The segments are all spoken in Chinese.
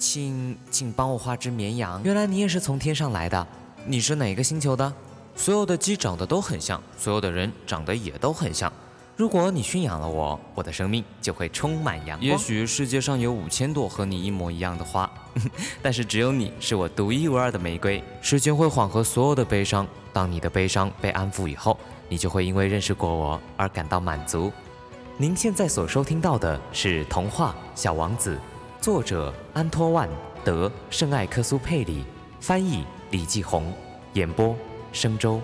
请请帮我画只绵羊。原来你也是从天上来的，你是哪个星球的？所有的鸡长得都很像，所有的人长得也都很像。如果你驯养了我，我的生命就会充满阳光。也许世界上有五千朵和你一模一样的花，但是只有你是我独一无二的玫瑰。时间会缓和所有的悲伤，当你的悲伤被安抚以后，你就会因为认识过我而感到满足。您现在所收听到的是童话《小王子》，作者安托万·德·圣艾克苏佩里，翻译李继红，演播生周。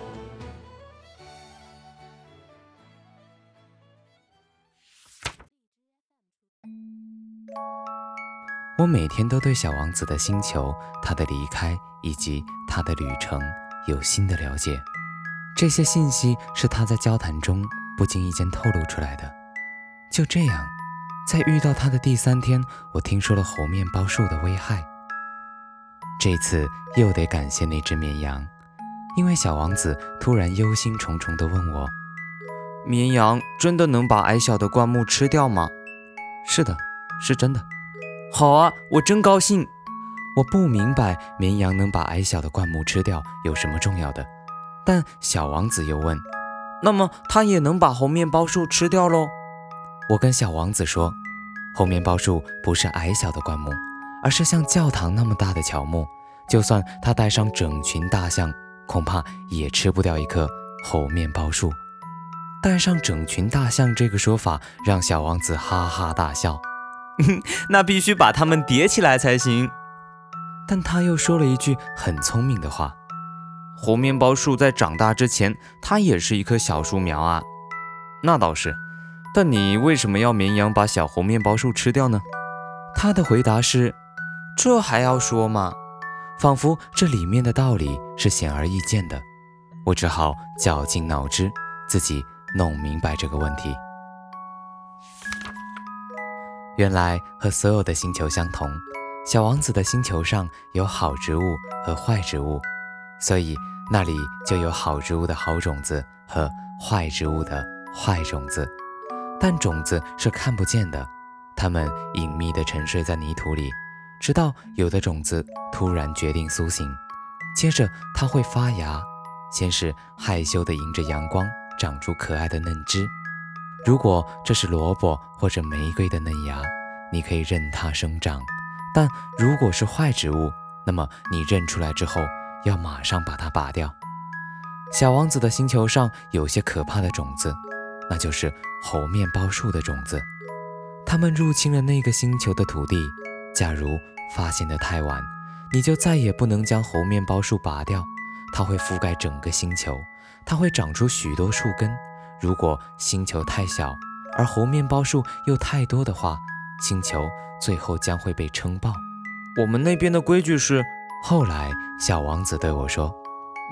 我每天都对小王子的星球、他的离开以及他的旅程有新的了解。这些信息是他在交谈中不经意间透露出来的。就这样，在遇到他的第三天，我听说了猴面包树的危害。这次又得感谢那只绵羊，因为小王子突然忧心忡忡地问我：“绵羊真的能把矮小的灌木吃掉吗？”“是的，是真的。”好啊，我真高兴。我不明白绵羊能把矮小的灌木吃掉有什么重要的，但小王子又问：“那么它也能把猴面包树吃掉喽？”我跟小王子说：“猴面包树不是矮小的灌木，而是像教堂那么大的乔木。就算它带上整群大象，恐怕也吃不掉一棵猴面包树。”带上整群大象这个说法让小王子哈哈大笑。那必须把它们叠起来才行。但他又说了一句很聪明的话：“猴面包树在长大之前，它也是一棵小树苗啊。”那倒是。但你为什么要绵羊把小猴面包树吃掉呢？他的回答是：“这还要说吗？”仿佛这里面的道理是显而易见的。我只好绞尽脑汁，自己弄明白这个问题。原来和所有的星球相同，小王子的星球上有好植物和坏植物，所以那里就有好植物的好种子和坏植物的坏种子。但种子是看不见的，它们隐秘地沉睡在泥土里，直到有的种子突然决定苏醒，接着它会发芽，先是害羞地迎着阳光长出可爱的嫩枝。如果这是萝卜或者玫瑰的嫩芽，你可以任它生长；但如果是坏植物，那么你认出来之后要马上把它拔掉。小王子的星球上有些可怕的种子，那就是猴面包树的种子。它们入侵了那个星球的土地。假如发现的太晚，你就再也不能将猴面包树拔掉。它会覆盖整个星球，它会长出许多树根。如果星球太小，而猴面包树又太多的话，星球最后将会被撑爆。我们那边的规矩是，后来小王子对我说，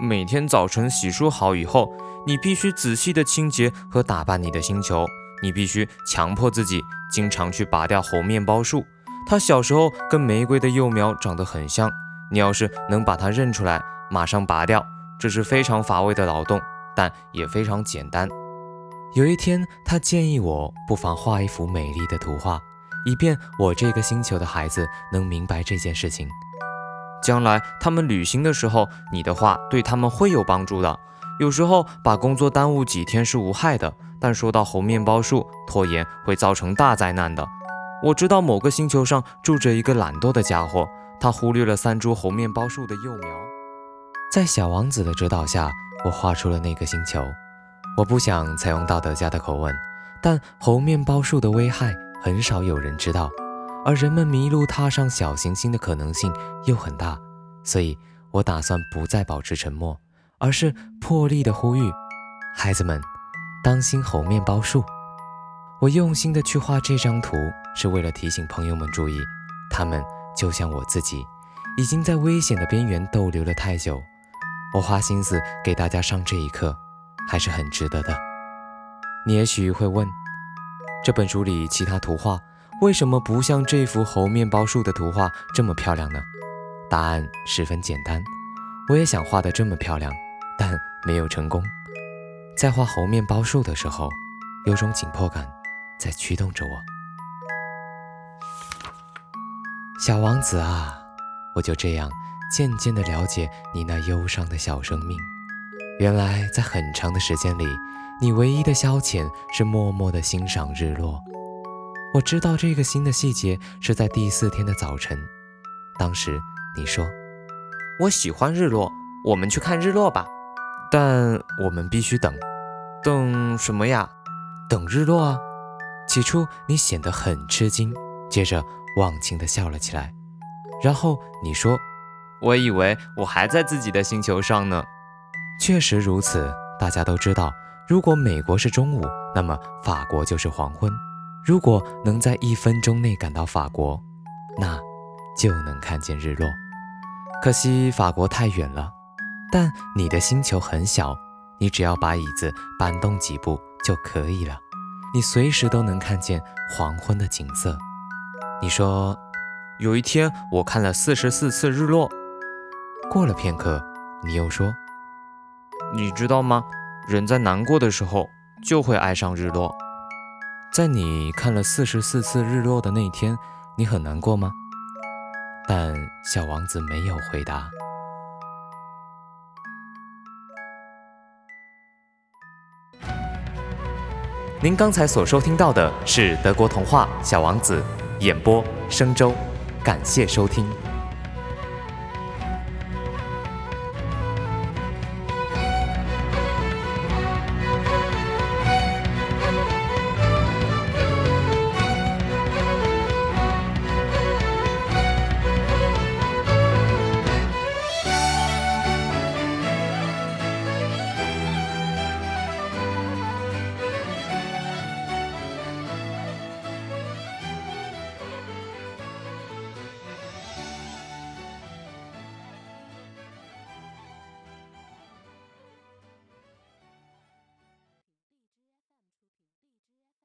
每天早晨洗漱好以后，你必须仔细的清洁和打扮你的星球。你必须强迫自己经常去拔掉猴面包树。它小时候跟玫瑰的幼苗长得很像。你要是能把它认出来，马上拔掉。这是非常乏味的劳动，但也非常简单。有一天，他建议我不妨画一幅美丽的图画，以便我这个星球的孩子能明白这件事情。将来他们旅行的时候，你的画对他们会有帮助的。有时候把工作耽误几天是无害的，但说到猴面包树，拖延会造成大灾难的。我知道某个星球上住着一个懒惰的家伙，他忽略了三株猴面包树的幼苗。在小王子的指导下，我画出了那个星球。我不想采用道德家的口吻，但猴面包树的危害很少有人知道，而人们迷路踏上小行星的可能性又很大，所以我打算不再保持沉默，而是破例的呼吁：孩子们，当心猴面包树！我用心的去画这张图，是为了提醒朋友们注意，他们就像我自己，已经在危险的边缘逗留了太久。我花心思给大家上这一课。还是很值得的。你也许会问，这本书里其他图画为什么不像这幅猴面包树的图画这么漂亮呢？答案十分简单，我也想画得这么漂亮，但没有成功。在画猴面包树的时候，有种紧迫感在驱动着我。小王子啊，我就这样渐渐地了解你那忧伤的小生命。原来在很长的时间里，你唯一的消遣是默默地欣赏日落。我知道这个新的细节是在第四天的早晨，当时你说：“我喜欢日落，我们去看日落吧。”但我们必须等，等什么呀？等日落啊！起初你显得很吃惊，接着忘情地笑了起来，然后你说：“我以为我还在自己的星球上呢。”确实如此，大家都知道，如果美国是中午，那么法国就是黄昏。如果能在一分钟内赶到法国，那就能看见日落。可惜法国太远了，但你的星球很小，你只要把椅子搬动几步就可以了。你随时都能看见黄昏的景色。你说，有一天我看了四十四次日落。过了片刻，你又说。你知道吗？人在难过的时候就会爱上日落。在你看了四十四次日落的那天，你很难过吗？但小王子没有回答。您刚才所收听到的是德国童话《小王子》，演播：生周，感谢收听。